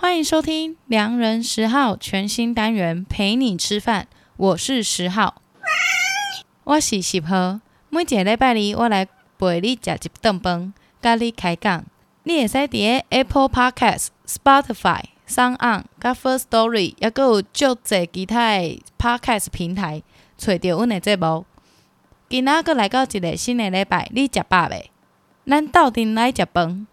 欢迎收听《良人十号》全新单元，陪你吃饭。我是十号，我是十号。每一个礼拜二，我来陪你吃一顿饭，跟你开讲。你会使在 Apple Podcast、Spotify、SoundOn、甲 Firstory，也阁有足侪其他的 Podcast 平台，找到阮的节目。今仔阁来到一个新的礼拜，你食饱未？咱斗阵来食饭。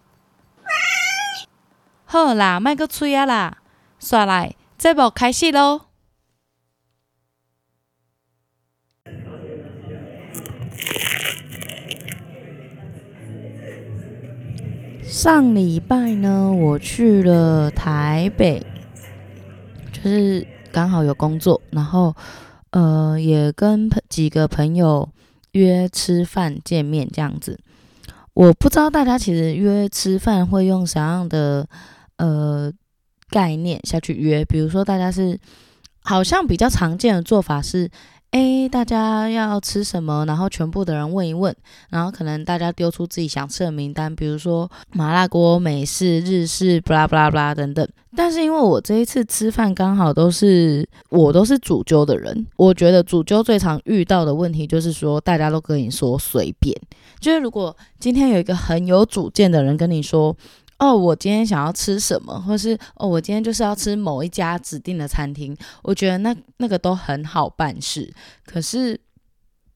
好啦，卖阁吹啊啦，煞来，节目开始喽。上礼拜呢，我去了台北，就是刚好有工作，然后呃，也跟几个朋友约吃饭见面这样子。我不知道大家其实约吃饭会用啥样的。呃，概念下去约，比如说大家是好像比较常见的做法是，诶，大家要吃什么，然后全部的人问一问，然后可能大家丢出自己想吃的名单，比如说麻辣锅、美式、日式，布拉布拉布拉等等。但是因为我这一次吃饭刚好都是我都是主揪的人，我觉得主揪最常遇到的问题就是说，大家都跟你说随便，就是如果今天有一个很有主见的人跟你说。哦，我今天想要吃什么，或是哦，我今天就是要吃某一家指定的餐厅。我觉得那那个都很好办事。可是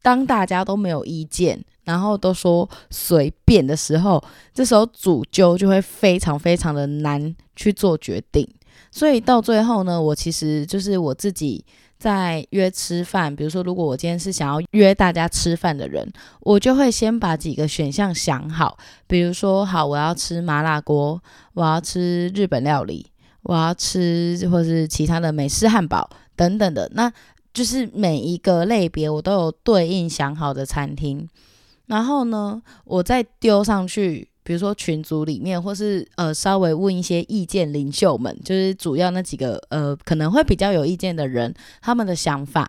当大家都没有意见，然后都说随便的时候，这时候主揪就会非常非常的难去做决定。所以到最后呢，我其实就是我自己。在约吃饭，比如说，如果我今天是想要约大家吃饭的人，我就会先把几个选项想好。比如说，好，我要吃麻辣锅，我要吃日本料理，我要吃或是其他的美式汉堡等等的，那就是每一个类别我都有对应想好的餐厅，然后呢，我再丢上去。比如说群组里面，或是呃稍微问一些意见领袖们，就是主要那几个呃可能会比较有意见的人，他们的想法。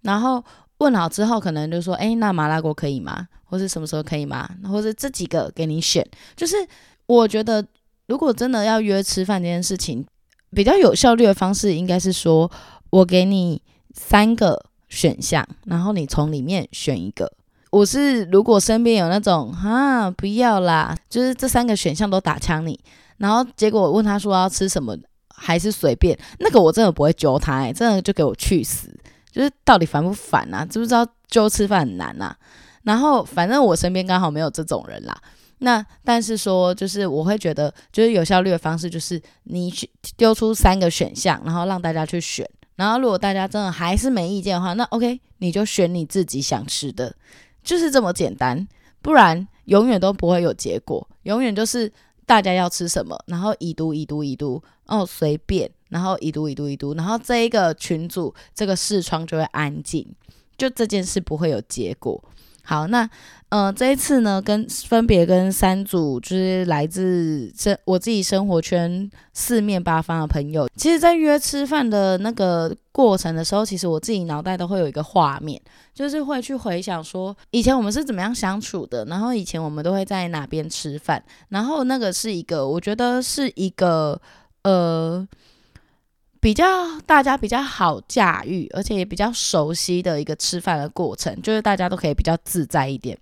然后问好之后，可能就说，哎，那麻辣锅可以吗？或是什么时候可以吗？或是这几个给你选。就是我觉得，如果真的要约吃饭这件事情，比较有效率的方式，应该是说我给你三个选项，然后你从里面选一个。我是如果身边有那种啊不要啦，就是这三个选项都打枪你，然后结果问他说要吃什么，还是随便，那个我真的不会揪他，欸，真的就给我去死，就是到底烦不烦啊？知不知道揪吃饭很难啊？然后反正我身边刚好没有这种人啦。那但是说就是我会觉得，就是有效率的方式就是你去丢出三个选项，然后让大家去选，然后如果大家真的还是没意见的话，那 OK 你就选你自己想吃的。就是这么简单，不然永远都不会有结果。永远就是大家要吃什么，然后已读已读已读，哦随便，然后已读已读已读，然后这一个群组这个视窗就会安静，就这件事不会有结果。好，那呃这一次呢，跟分别跟三组就是来自生我自己生活圈四面八方的朋友，其实，在约吃饭的那个过程的时候，其实我自己脑袋都会有一个画面，就是会去回想说以前我们是怎么样相处的，然后以前我们都会在哪边吃饭，然后那个是一个，我觉得是一个呃。比较大家比较好驾驭，而且也比较熟悉的一个吃饭的过程，就是大家都可以比较自在一点。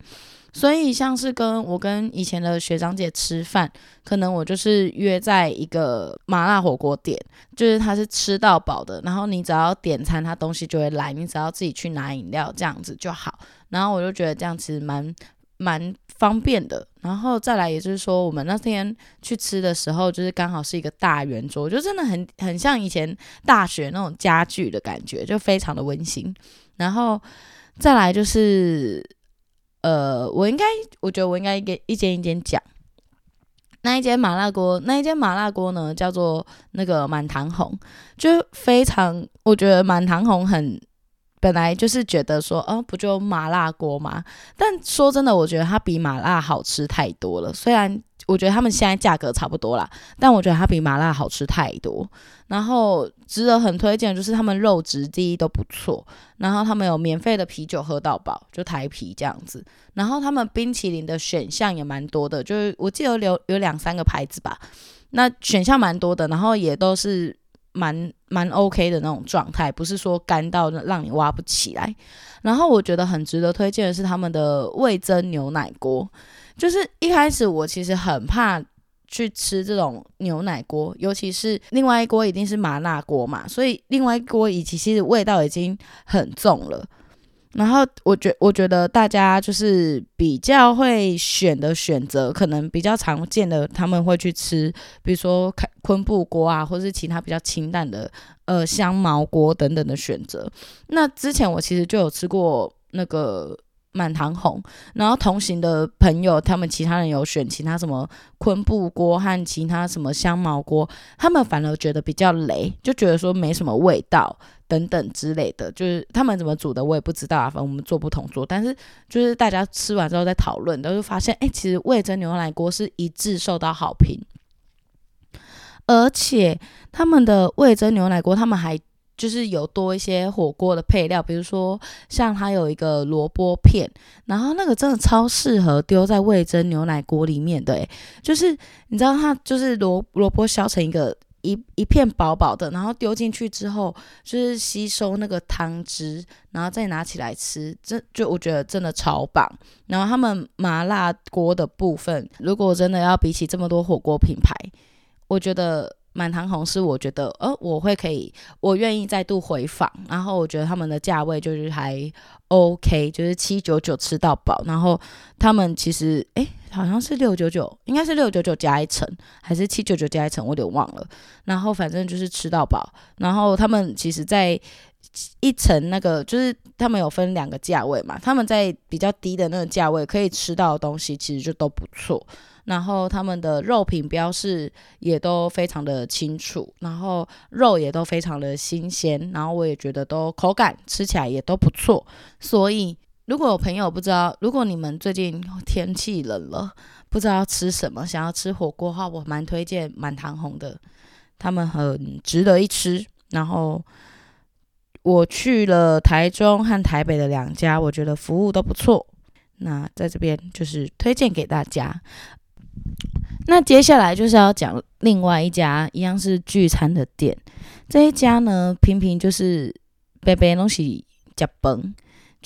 所以像是跟我跟以前的学长姐吃饭，可能我就是约在一个麻辣火锅店，就是他是吃到饱的，然后你只要点餐，他东西就会来，你只要自己去拿饮料这样子就好。然后我就觉得这样其实蛮蛮方便的，然后再来，也就是说，我们那天去吃的时候，就是刚好是一个大圆桌，就真的很很像以前大学那种家具的感觉，就非常的温馨。然后再来就是，呃，我应该，我觉得我应该一个一间一间讲。那一间麻辣锅，那一间麻辣锅呢，叫做那个满堂红，就非常，我觉得满堂红很。本来就是觉得说，哦，不就麻辣锅吗？但说真的，我觉得它比麻辣好吃太多了。虽然我觉得他们现在价格差不多啦，但我觉得它比麻辣好吃太多。然后值得很推荐的，就是他们肉质第一都不错，然后他们有免费的啤酒喝到饱，就台啤这样子。然后他们冰淇淋的选项也蛮多的，就是我记得有有两三个牌子吧。那选项蛮多的，然后也都是蛮蛮 OK 的那种状态，不是说干到让你挖不起来。然后我觉得很值得推荐的是他们的味增牛奶锅，就是一开始我其实很怕去吃这种牛奶锅，尤其是另外一锅一定是麻辣锅嘛，所以另外一锅以及其实味道已经很重了。然后我觉我觉得大家就是比较会选的选择，可能比较常见的他们会去吃，比如说昆布锅啊，或是其他比较清淡的呃香茅锅等等的选择。那之前我其实就有吃过那个。满堂红，然后同行的朋友，他们其他人有选其他什么昆布锅和其他什么香茅锅，他们反而觉得比较雷，就觉得说没什么味道等等之类的，就是他们怎么煮的我也不知道啊，反正我们做不同桌，但是就是大家吃完之后在讨论，都是发现哎，其实味噌牛奶锅是一致受到好评，而且他们的味噌牛奶锅他们还。就是有多一些火锅的配料，比如说像它有一个萝卜片，然后那个真的超适合丢在味噌牛奶锅里面的，就是你知道它就是萝萝卜削成一个一一片薄薄的，然后丢进去之后就是吸收那个汤汁，然后再拿起来吃，这就我觉得真的超棒。然后他们麻辣锅的部分，如果真的要比起这么多火锅品牌，我觉得。满堂红是我觉得，呃，我会可以，我愿意再度回访。然后我觉得他们的价位就是还 OK，就是七九九吃到饱。然后他们其实，诶，好像是六九九，应该是六九九加一层，还是七九九加一层，我有点忘了。然后反正就是吃到饱。然后他们其实，在一层那个，就是他们有分两个价位嘛。他们在比较低的那个价位可以吃到的东西，其实就都不错。然后他们的肉品标示也都非常的清楚，然后肉也都非常的新鲜，然后我也觉得都口感吃起来也都不错。所以如果有朋友不知道，如果你们最近天气冷了，不知道吃什么，想要吃火锅的话，我蛮推荐满堂红的，他们很值得一吃。然后我去了台中和台北的两家，我觉得服务都不错。那在这边就是推荐给大家。那接下来就是要讲另外一家一样是聚餐的店，这一家呢，平平就是杯杯东西加崩，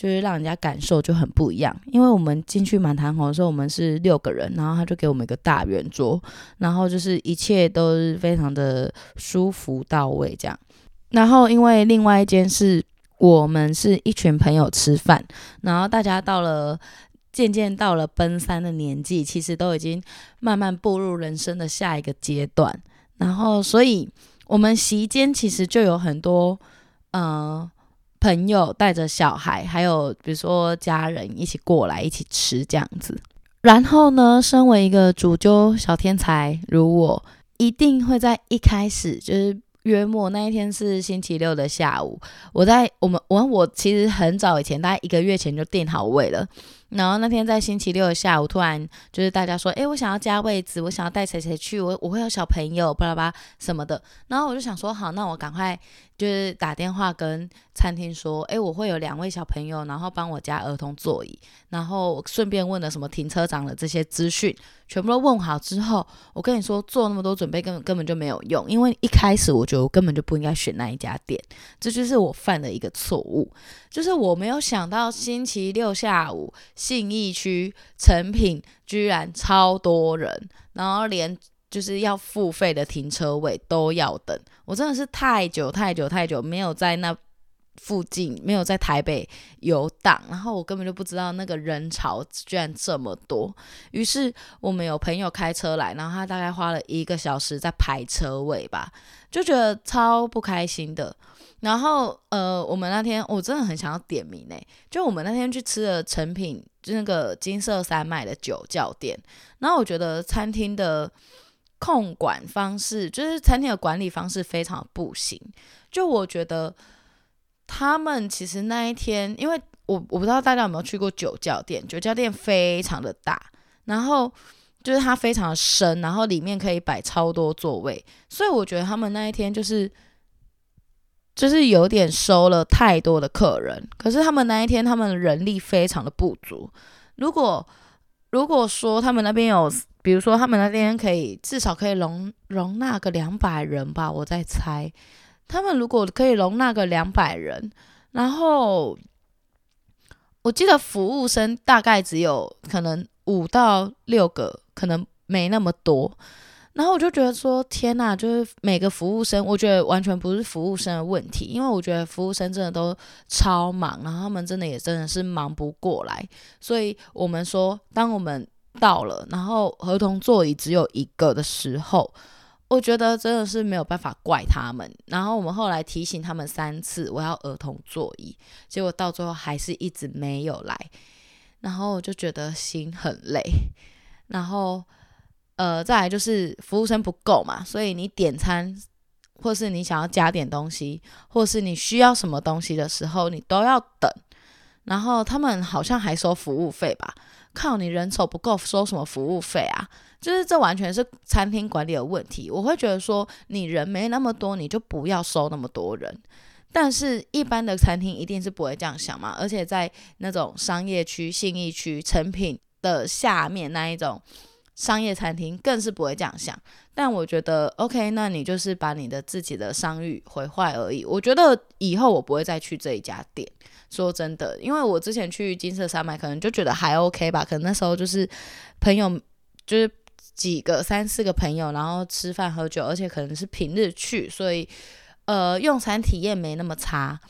就是让人家感受就很不一样。因为我们进去满堂红的时候，我们是六个人，然后他就给我们一个大圆桌，然后就是一切都是非常的舒服到位这样。然后因为另外一间是我们是一群朋友吃饭，然后大家到了。渐渐到了奔三的年纪，其实都已经慢慢步入人生的下一个阶段。然后，所以我们席间其实就有很多呃朋友带着小孩，还有比如说家人一起过来一起吃这样子。然后呢，身为一个主揪小天才如我，一定会在一开始就是约莫那一天是星期六的下午，我在我们我我其实很早以前，大概一个月前就订好位了。然后那天在星期六下午，突然就是大家说，诶，我想要加位子，我想要带谁谁去，我我会有小朋友，巴拉巴什么的。然后我就想说，好，那我赶快就是打电话跟餐厅说，诶，我会有两位小朋友，然后帮我加儿童座椅，然后顺便问了什么停车场的这些资讯，全部都问好之后，我跟你说做那么多准备根本根本就没有用，因为一开始我觉得我根本就不应该选那一家店，这就是我犯的一个错误。就是我没有想到星期六下午信义区成品居然超多人，然后连就是要付费的停车位都要等，我真的是太久太久太久没有在那附近，没有在台北游荡，然后我根本就不知道那个人潮居然这么多。于是我们有朋友开车来，然后他大概花了一个小时在排车位吧，就觉得超不开心的。然后，呃，我们那天我真的很想要点名诶，就我们那天去吃的成品，就那个金色山脉的酒窖店。然后我觉得餐厅的控管方式，就是餐厅的管理方式非常不行。就我觉得他们其实那一天，因为我我不知道大家有没有去过酒窖店，酒窖店非常的大，然后就是它非常的深，然后里面可以摆超多座位，所以我觉得他们那一天就是。就是有点收了太多的客人，可是他们那一天他们人力非常的不足。如果如果说他们那边有比如说他们那边可以至少可以容容纳个两百人吧，我在猜，他们如果可以容纳个两百人，然后我记得服务生大概只有可能五到六个，可能没那么多。然后我就觉得说，天呐，就是每个服务生，我觉得完全不是服务生的问题，因为我觉得服务生真的都超忙，然后他们真的也真的是忙不过来。所以我们说，当我们到了，然后儿童座椅只有一个的时候，我觉得真的是没有办法怪他们。然后我们后来提醒他们三次，我要儿童座椅，结果到最后还是一直没有来，然后我就觉得心很累，然后。呃，再来就是服务生不够嘛，所以你点餐，或是你想要加点东西，或是你需要什么东西的时候，你都要等。然后他们好像还收服务费吧？靠，你人手不够，收什么服务费啊？就是这完全是餐厅管理的问题。我会觉得说，你人没那么多，你就不要收那么多人。但是，一般的餐厅一定是不会这样想嘛。而且在那种商业区、信义区、诚品的下面那一种。商业餐厅更是不会这样想，但我觉得 OK，那你就是把你的自己的商誉毁坏而已。我觉得以后我不会再去这一家店，说真的，因为我之前去金色山脉，可能就觉得还 OK 吧，可能那时候就是朋友，就是几个三四个朋友，然后吃饭喝酒，而且可能是平日去，所以呃，用餐体验没那么差。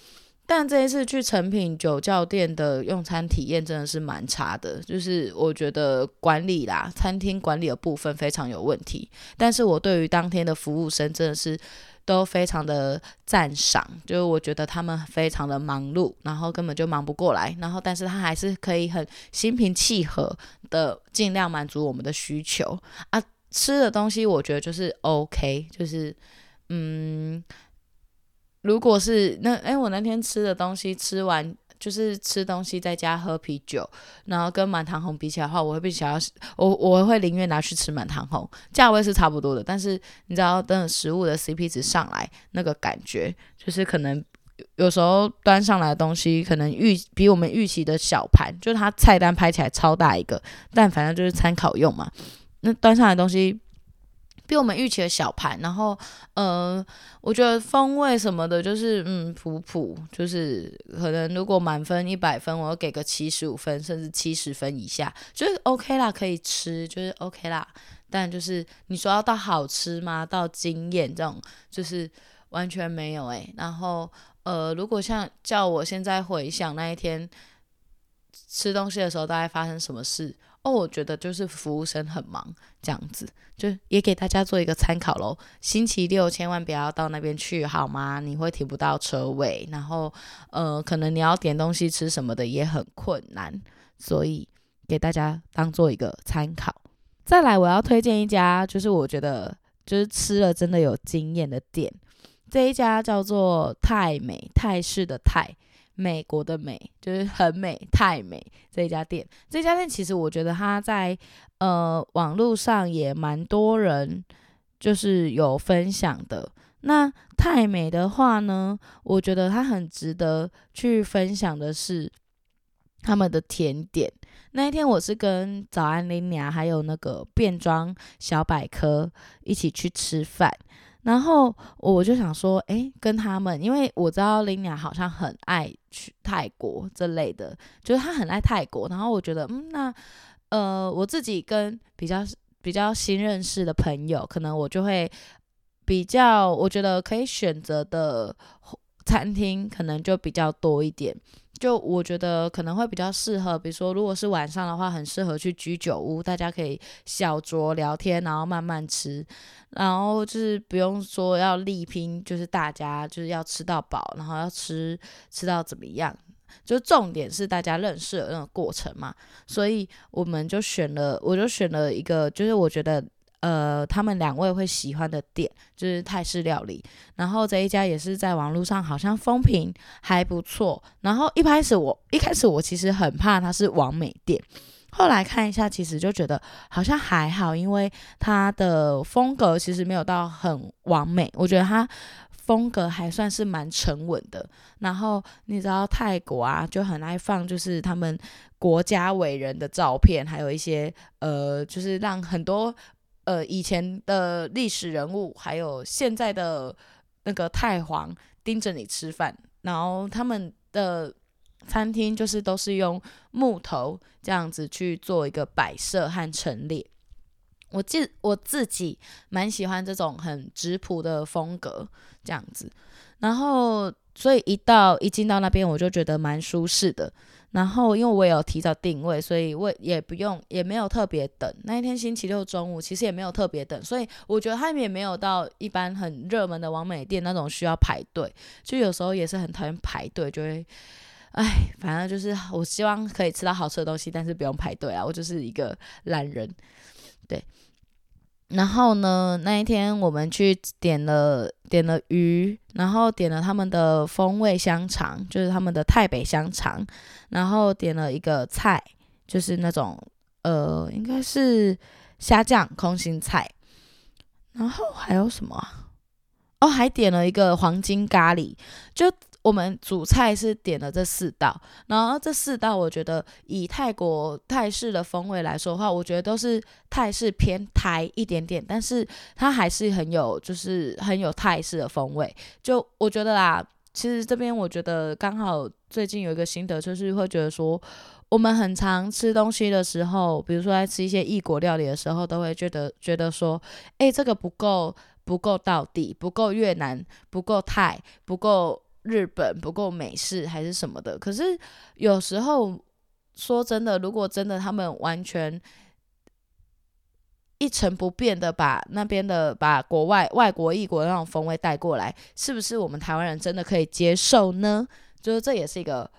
但这一次去诚品酒窖店的用餐体验真的是蛮差的，就是我觉得管理啦，餐厅管理的部分非常有问题。但是我对于当天的服务生真的是都非常的赞赏，就是我觉得他们非常的忙碌，然后根本就忙不过来，然后但是他还是可以很心平气和的尽量满足我们的需求啊。吃的东西我觉得就是 OK，就是嗯。如果是那哎，我那天吃的东西吃完就是吃东西在家喝啤酒，然后跟满堂红比起来的话，我会比较我我会宁愿拿去吃满堂红，价位是差不多的，但是你知道等食物的 CP 值上来，那个感觉就是可能有时候端上来的东西可能预比我们预期的小盘，就是它菜单拍起来超大一个，但反正就是参考用嘛，那端上来的东西。比我们预期的小盘，然后，呃，我觉得风味什么的，就是嗯，普普，就是可能如果满分一百分，我要给个七十五分，甚至七十分以下，就是 OK 啦，可以吃，就是 OK 啦。但就是你说要到好吃吗？到惊艳这种，就是完全没有诶、然后，呃，如果像叫我现在回想那一天吃东西的时候，大概发生什么事？哦，我觉得就是服务生很忙，这样子就也给大家做一个参考喽。星期六千万不要到那边去，好吗？你会停不到车位，然后呃，可能你要点东西吃什么的也很困难，所以给大家当做一个参考。再来，我要推荐一家，就是我觉得就是吃了真的有经验的店，这一家叫做泰美，泰式的泰。美国的美就是很美，泰美这一家店，这家店其实我觉得它在呃网络上也蛮多人就是有分享的。那泰美的话呢，我觉得它很值得去分享的是他们的甜点。那一天我是跟早安林娘还有那个变装小百科一起去吃饭。然后我就想说，诶，跟他们，因为我知道林雅好像很爱去泰国这类的，就是他很爱泰国。然后我觉得，嗯，那呃，我自己跟比较比较新认识的朋友，可能我就会比较，我觉得可以选择的餐厅可能就比较多一点。就我觉得可能会比较适合，比如说如果是晚上的话，很适合去居酒屋，大家可以小酌聊天，然后慢慢吃，然后就是不用说要力拼，就是大家就是要吃到饱，然后要吃吃到怎么样，就重点是大家认识的那个过程嘛，所以我们就选了，我就选了一个，就是我觉得。呃，他们两位会喜欢的店就是泰式料理，然后这一家也是在网络上好像风评还不错。然后一开始我一开始我其实很怕它是完美店，后来看一下，其实就觉得好像还好，因为它的风格其实没有到很完美，我觉得它风格还算是蛮沉稳的。然后你知道泰国啊，就很爱放就是他们国家伟人的照片，还有一些呃，就是让很多呃以前的历史人物，还有现在的那个太皇盯着你吃饭。然后他们的餐厅就是都是用木头这样子去做一个摆设和陈列。我自我自己蛮喜欢这种很质朴的风格这样子，然后所以一到一进到那边我就觉得蛮舒适的。然后因为我也有提早订位，所以我也不用也没有特别等。那一天星期六中午其实也没有特别等，所以我觉得他们也没有到一般很热门的网美店那种需要排队。就有时候也是很讨厌排队，就会哎，反正就是我希望可以吃到好吃的东西，但是不用排队啊。我就是一个懒人，对。然后呢，那一天我们去点了点了鱼，然后点了他们的风味香肠，就是他们的泰北香肠，然后点了一个菜，就是那种呃，应该是虾酱空心菜，然后还有什么？哦，还点了一个黄金咖喱，就。我们主菜是点了这四道，然后这四道我觉得以泰国泰式的风味来说的话，我觉得都是泰式偏台一点点，但是它还是很有就是很有泰式的风味。就我觉得啦，其实这边我觉得刚好最近有一个心得，就是会觉得说，我们很常吃东西的时候，比如说在吃一些异国料理的时候，都会觉得觉得说，诶，这个不够不够到底，不够越南，不够泰，不够。日本不够美式还是什么的，可是有时候说真的，如果真的他们完全一成不变的把那边的把国外外国异国那种风味带过来，是不是我们台湾人真的可以接受呢？就是这也是一个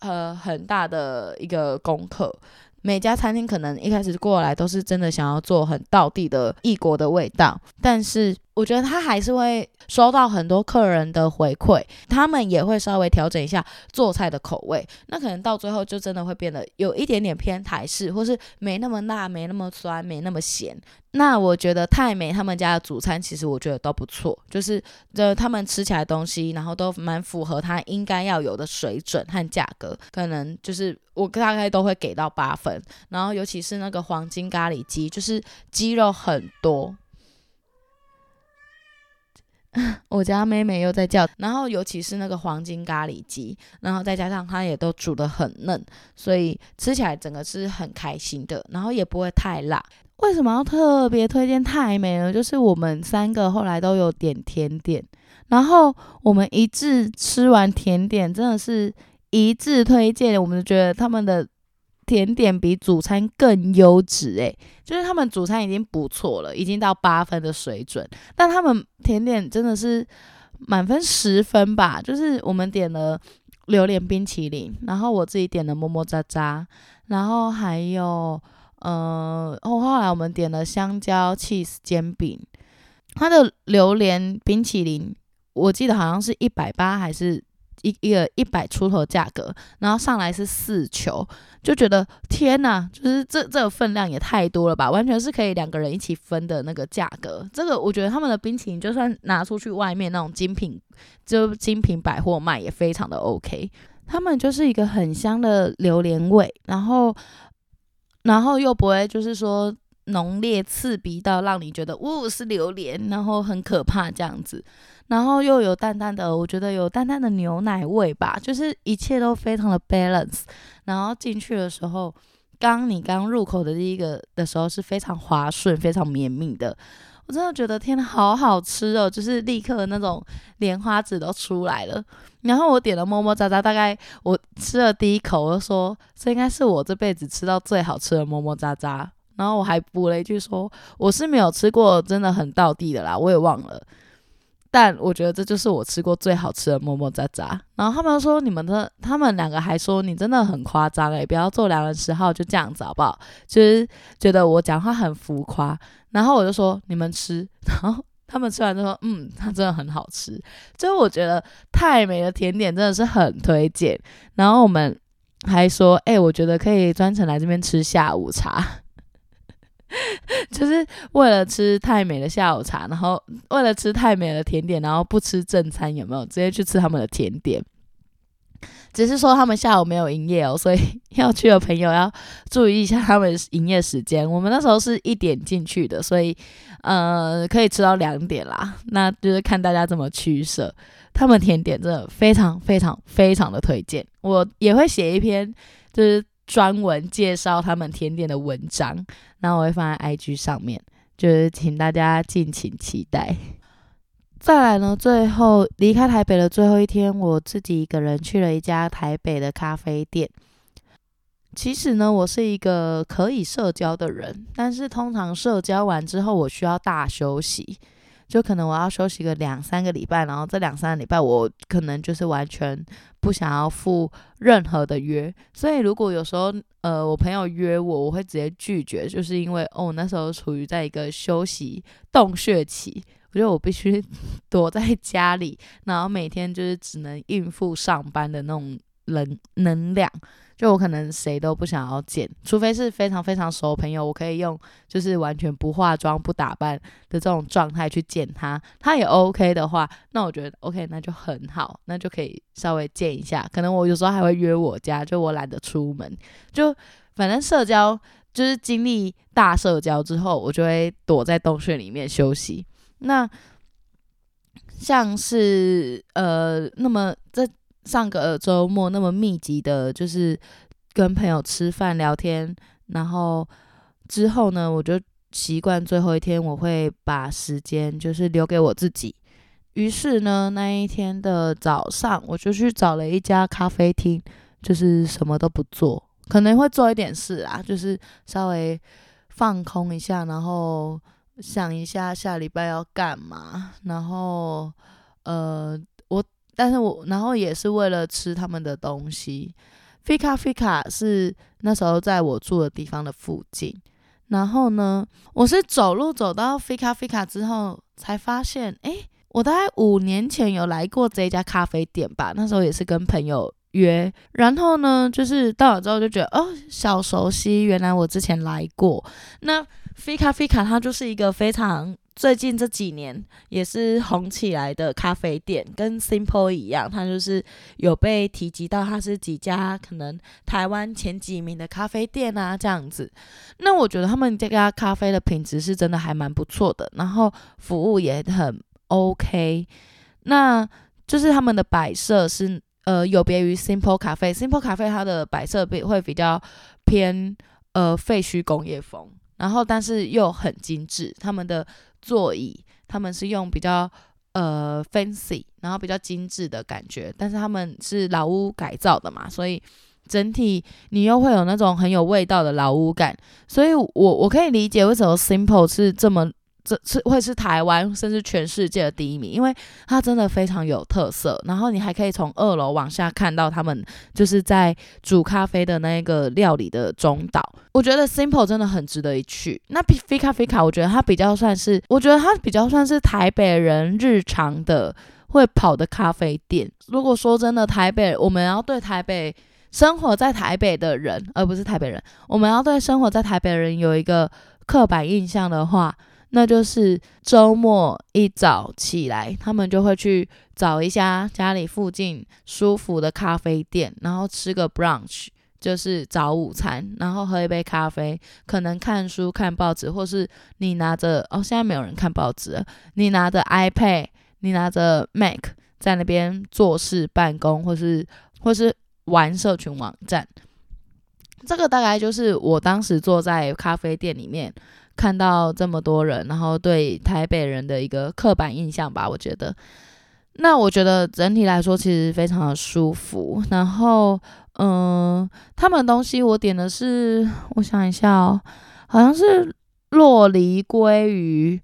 呃很大的一个功课。每家餐厅可能一开始过来都是真的想要做很道地的异国的味道，但是我觉得他还是会收到很多客人的回馈，他们也会稍微调整一下做菜的口味，那可能到最后就真的会变得有一点点偏台式，或是没那么辣、没那么酸、没那么咸。那我觉得泰美他们家的主餐其实我觉得都不错，就是这他们吃起来的东西，然后都蛮符合他应该要有的水准和价格，可能就是我大概都会给到八分。然后尤其是那个黄金咖喱鸡，就是鸡肉很多。我家妹妹又在叫，然后尤其是那个黄金咖喱鸡，然后再加上它也都煮得很嫩，所以吃起来整个是很开心的，然后也不会太辣。为什么要特别推荐泰美呢？就是我们三个后来都有点甜点，然后我们一致吃完甜点，真的是一致推荐。我们觉得他们的甜点比主餐更优质，诶，就是他们主餐已经不错了，已经到八分的水准，但他们甜点真的是满分十分吧。就是我们点了榴莲冰淇淋，然后我自己点了么么喳喳，然后还有。呃，后后来我们点了香蕉 cheese 煎饼，它的榴莲冰淇淋，我记得好像是一百八还是一一个一百出头价格，然后上来是四球，就觉得天呐，就是这这个分量也太多了吧，完全是可以两个人一起分的那个价格。这个我觉得他们的冰淇淋就算拿出去外面那种精品，就精品百货卖也非常的 OK。他们就是一个很香的榴莲味，然后。然后又不会就是说浓烈刺鼻到让你觉得呜是榴莲，然后很可怕这样子，然后又有淡淡的，我觉得有淡淡的牛奶味吧，就是一切都非常的 balance。然后进去的时候，刚你刚入口的第一个的时候是非常滑顺、非常绵密的。我真的觉得天呐，好好吃哦！就是立刻那种莲花籽都出来了。然后我点了么么喳喳，大概我吃了第一口，我就说这应该是我这辈子吃到最好吃的么么喳喳。然后我还补了一句说我是没有吃过真的很到地的啦，我也忘了。但我觉得这就是我吃过最好吃的么么喳喳。然后他们说你们的，他们两个还说你真的很夸张诶，不要做两人十号就这样子好不好？就是觉得我讲话很浮夸。然后我就说你们吃，然后他们吃完就说嗯，它真的很好吃。就我觉得泰美的甜点真的是很推荐。然后我们还说，诶，我觉得可以专程来这边吃下午茶。就是为了吃太美的下午茶，然后为了吃太美的甜点，然后不吃正餐，有没有直接去吃他们的甜点？只是说他们下午没有营业哦，所以 要去的朋友要注意一下他们营业时间。我们那时候是一点进去的，所以呃可以吃到两点啦。那就是看大家怎么取舍。他们甜点真的非常非常非常的推荐，我也会写一篇就是专门介绍他们甜点的文章，那我会放在 IG 上面，就是请大家敬请期待。再来呢，最后离开台北的最后一天，我自己一个人去了一家台北的咖啡店。其实呢，我是一个可以社交的人，但是通常社交完之后，我需要大休息，就可能我要休息个两三个礼拜，然后这两三个礼拜我可能就是完全不想要赴任何的约。所以如果有时候呃我朋友约我，我会直接拒绝，就是因为哦那时候处于在一个休息洞穴期。我觉得我必须 躲在家里，然后每天就是只能应付上班的那种能能量。就我可能谁都不想要见，除非是非常非常熟的朋友，我可以用就是完全不化妆、不打扮的这种状态去见他，他也 OK 的话，那我觉得 OK，那就很好，那就可以稍微见一下。可能我有时候还会约我家，就我懒得出门，就反正社交就是经历大社交之后，我就会躲在洞穴里面休息。那像是呃，那么在上个周末那么密集的，就是跟朋友吃饭聊天，然后之后呢，我就习惯最后一天我会把时间就是留给我自己。于是呢，那一天的早上，我就去找了一家咖啡厅，就是什么都不做，可能会做一点事啊，就是稍微放空一下，然后。想一下下礼拜要干嘛，然后呃，但是我然后也是为了吃他们的东西。Fika Fika 是那时候在我住的地方的附近，然后呢，我是走路走到 Fika Fika 之后才发现，诶，我大概五年前有来过这家咖啡店吧，那时候也是跟朋友约，然后呢，就是到了之后就觉得哦，小熟悉，原来我之前来过那。Fika Fika 它就是一个非常最近这几年也是红起来的咖啡店，跟 Simple 一样，它就是有被提及到它是几家可能台湾前几名的咖啡店啊这样子。那我觉得他们这家咖啡的品质是真的还蛮不错的，然后服务也很 OK。那就是他们的摆设是呃有别于 Simple 咖啡，Simple 咖啡它的摆设比会比较偏呃废墟工业风。然后，但是又很精致，他们的座椅他们是用比较呃 fancy，然后比较精致的感觉，但是他们是老屋改造的嘛，所以整体你又会有那种很有味道的老屋感，所以我我可以理解为什么 Simple 是这么。这是会是台湾甚至全世界的第一名，因为它真的非常有特色。然后你还可以从二楼往下看到他们就是在煮咖啡的那个料理的中岛。我觉得 Simple 真的很值得一去。那 Fika Fika 我觉得它比较算是，我觉得它比较算是台北人日常的会跑的咖啡店。如果说真的台北，我们要对台北生活在台北的人，而不是台北人，我们要对生活在台北的人有一个刻板印象的话。那就是周末一早起来，他们就会去找一家家里附近舒服的咖啡店，然后吃个 brunch，就是早午餐，然后喝一杯咖啡，可能看书、看报纸，或是你拿着哦，现在没有人看报纸，你拿着 iPad，你拿着 Mac 在那边做事、办公，或是或是玩社群网站。这个大概就是我当时坐在咖啡店里面。看到这么多人，然后对台北人的一个刻板印象吧，我觉得。那我觉得整体来说其实非常的舒服。然后，嗯、他们东西我点的是，我想一下哦，好像是洛梨鲑鱼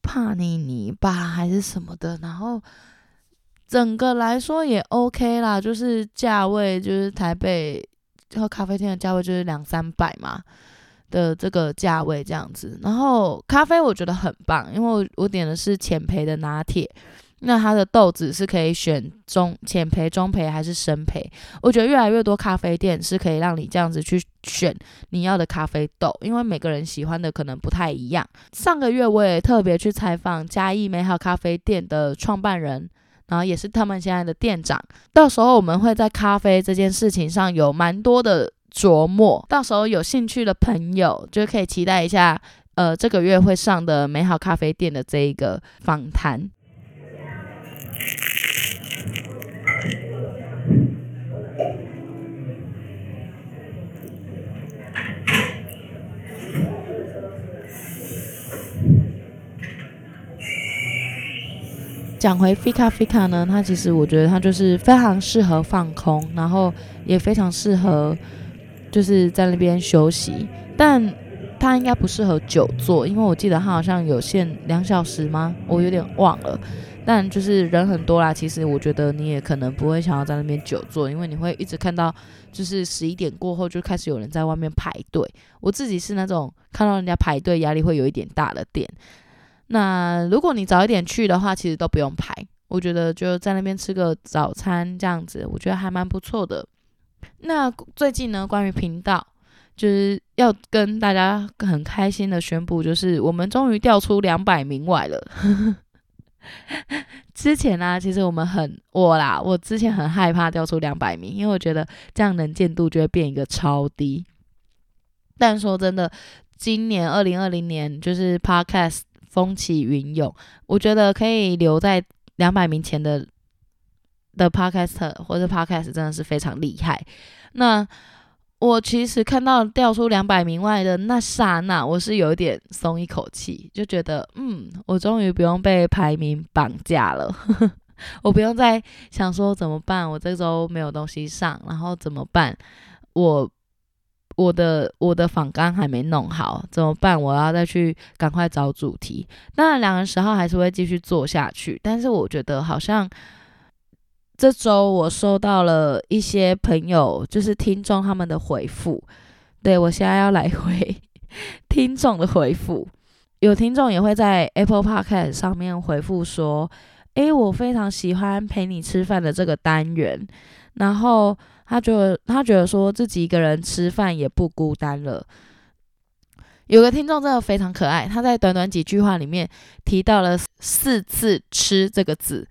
帕尼尼吧，还是什么的。然后整个来说也 OK 啦，就是价位就是台北喝咖啡厅的价位就是两三百嘛。的这个价位这样子，然后咖啡我觉得很棒，因为我我点的是浅焙的拿铁，那它的豆子是可以选中浅焙、中焙还是深焙？我觉得越来越多咖啡店是可以让你这样子去选你要的咖啡豆，因为每个人喜欢的可能不太一样。上个月我也特别去采访嘉义美好咖啡店的创办人，然后也是他们现在的店长。到时候我们会在咖啡这件事情上有蛮多的琢磨，到时候有兴趣的朋友就可以期待一下，呃，这个月会上的美好咖啡店的这一个访谈。讲回 Fika Fika 呢，它其实我觉得它就是非常适合放空，然后也非常适合就是在那边休息，但它应该不适合久坐，因为我记得它好像有限两小时吗？我有点忘了。但就是人很多啦，其实我觉得你也可能不会想要在那边久坐，因为你会一直看到，就是十一点过后就开始有人在外面排队。我自己是那种看到人家排队压力会有一点大的店。那如果你早一点去的话，其实都不用排，我觉得就在那边吃个早餐这样子，我觉得还蛮不错的。那最近呢，关于频道，就是要跟大家很开心的宣布，就是我们终于调出两百名外了。之前呢、其实我们很我啦，我之前很害怕掉出两百名，因为我觉得这样能见度就会变一个超低。但说真的，今年二零二零年就是 Podcast 风起云涌，我觉得可以留在两百名前的的 podcast 或者 Podcast 真的是非常厉害。那我其实看到掉出两百名外的那刹那，我是有点松一口气，就觉得，嗯，我终于不用被排名绑架了，我不用再想说怎么办，我这周没有东西上，然后怎么办？我我的我的访纲还没弄好，怎么办？我要再去赶快找主题。那，两个人十号还是会继续做下去，但是我觉得好像。这周我收到了一些朋友，就是听众他们的回复。对，我现在要来回听众的回复。有听众也会在 Apple Podcast 上面回复说：“诶，我非常喜欢陪你吃饭的这个单元。”然后他觉得他觉得说自己一个人吃饭也不孤单了。有个听众真的非常可爱，他在短短几句话里面提到了四次“吃”这个字。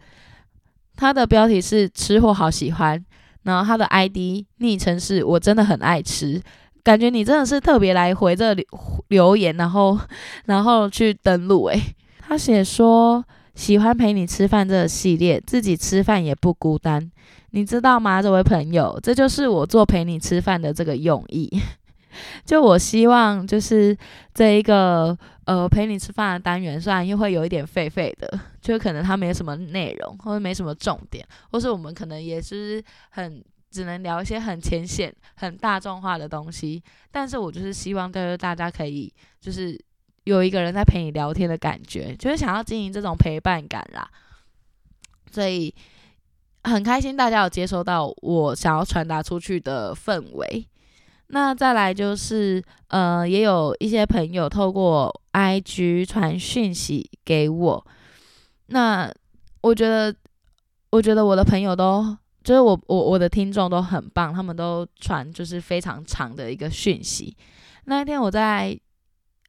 他的标题是“吃货好喜欢”，然后他的 ID 昵称是“我真的很爱吃”，感觉你真的是特别来回这留留言，然后 然后去登录诶，他写说喜欢陪你吃饭这个系列，自己吃饭也不孤单，你知道吗？这位朋友，这就是我做陪你吃饭的这个用意。就我希望，就是这一个呃陪你吃饭的单元，虽然又会有一点废废的，就可能它没什么内容，或者没什么重点，或是我们可能也是很只能聊一些很浅显、很大众化的东西。但是我就是希望，就是大家可以就是有一个人在陪你聊天的感觉，就是想要经营这种陪伴感啦。所以很开心大家有接收到我想要传达出去的氛围。那再来就是，呃，也有一些朋友透过 IG 传讯息给我。那我觉得，我觉得我的朋友都，就是我我我的听众都很棒，他们都传就是非常长的一个讯息。那一天我在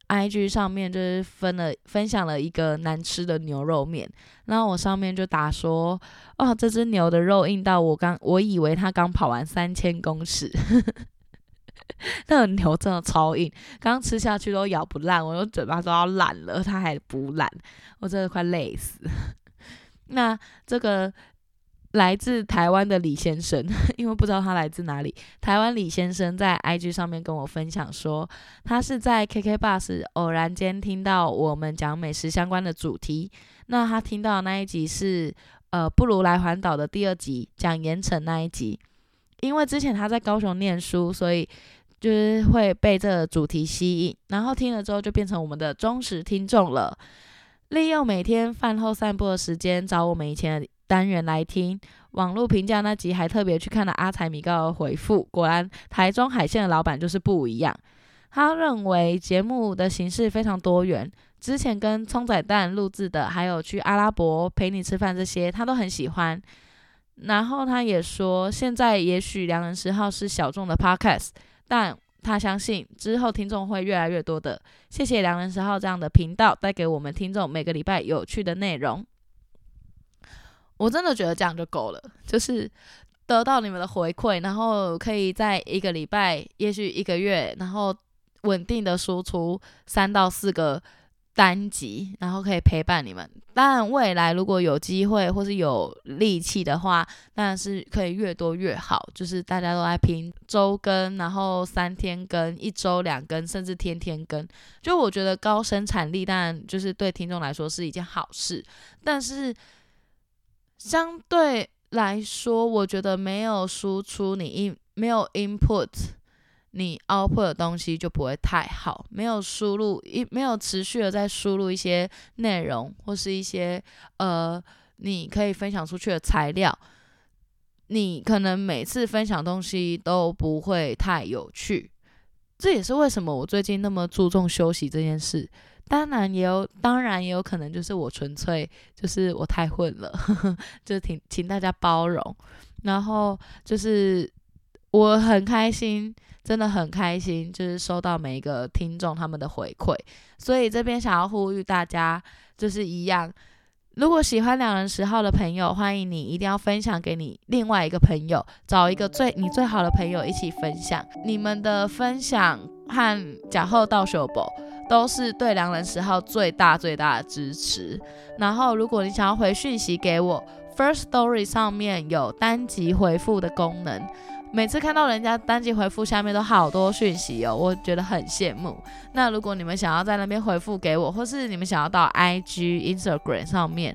IG 上面就是分了分享了一个难吃的牛肉面，然后我上面就打说，哦，这只牛的肉硬到我刚我以为它刚跑完三千公尺。那个牛真的超硬，刚吃下去都咬不烂，我的嘴巴都要烂了，它还不烂，我真的快累死。那这个来自台湾的李先生，因为不知道他来自哪里，台湾李先生在 IG 上面跟我分享说，他是在 KK Bus 偶然间听到我们讲美食相关的主题，那他听到的那一集是呃不如来环岛的第二集，讲盐城那一集。因为之前他在高雄念书，所以就是会被这个主题吸引，然后听了之后就变成我们的忠实听众了。利用每天饭后散步的时间找我们以前的单元来听。网络评价那集还特别去看了阿财米高的回复，果然台中海鲜的老板就是不一样。他认为节目的形式非常多元，之前跟葱仔蛋录制的，还有去阿拉伯陪你吃饭这些，他都很喜欢。然后他也说，现在也许良人十号是小众的 podcast，但他相信之后听众会越来越多的。谢谢良人十号这样的频道带给我们听众每个礼拜有趣的内容。我真的觉得这样就够了，就是得到你们的回馈，然后可以在一个礼拜，也许一个月，然后稳定的输出三到四个。单集，然后可以陪伴你们。当然，未来如果有机会或是有力气的话，当然是可以越多越好。就是大家都在拼周更，然后三天更，一周两更，甚至天天更。就我觉得高生产力，当然就是对听众来说是一件好事。但是相对来说，我觉得没有输出，你 in 没有 input。你 output 的东西就不会太好，没有输入一没有持续的在输入一些内容或是一些呃你可以分享出去的材料，你可能每次分享东西都不会太有趣。这也是为什么我最近那么注重休息这件事。当然也有，当然也有可能就是我纯粹就是我太混了，呵呵，就请请大家包容。然后就是我很开心。真的很开心，就是收到每一个听众他们的回馈，所以这边想要呼吁大家，就是一样，如果喜欢两人十号的朋友，欢迎你一定要分享给你另外一个朋友，找一个最你最好的朋友一起分享，你们的分享和假后到手宝都是对良人十号最大最大的支持。然后，如果你想要回讯息给我，First Story 上面有单集回复的功能。每次看到人家单击回复下面都好多讯息哦，我觉得很羡慕。那如果你们想要在那边回复给我，或是你们想要到 IG、Instagram 上面，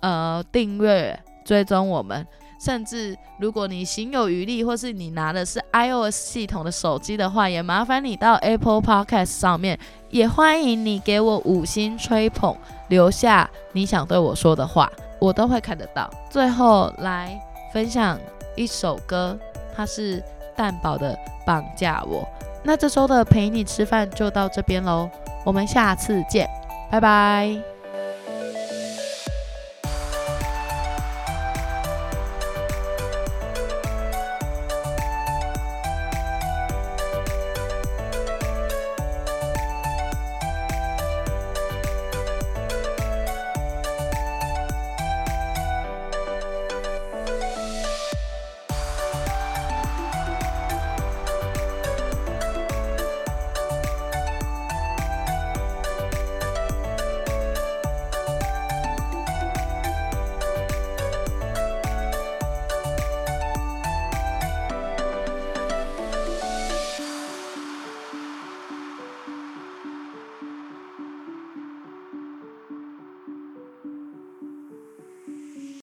呃，订阅追踪我们，甚至如果你行有余力，或是你拿的是 iOS 系统的手机的话，也麻烦你到 Apple Podcast 上面，也欢迎你给我五星吹捧，留下你想对我说的话，我都会看得到。最后来分享一首歌。他是蛋堡的绑架我，那这周的陪你吃饭就到这边喽，我们下次见，拜拜。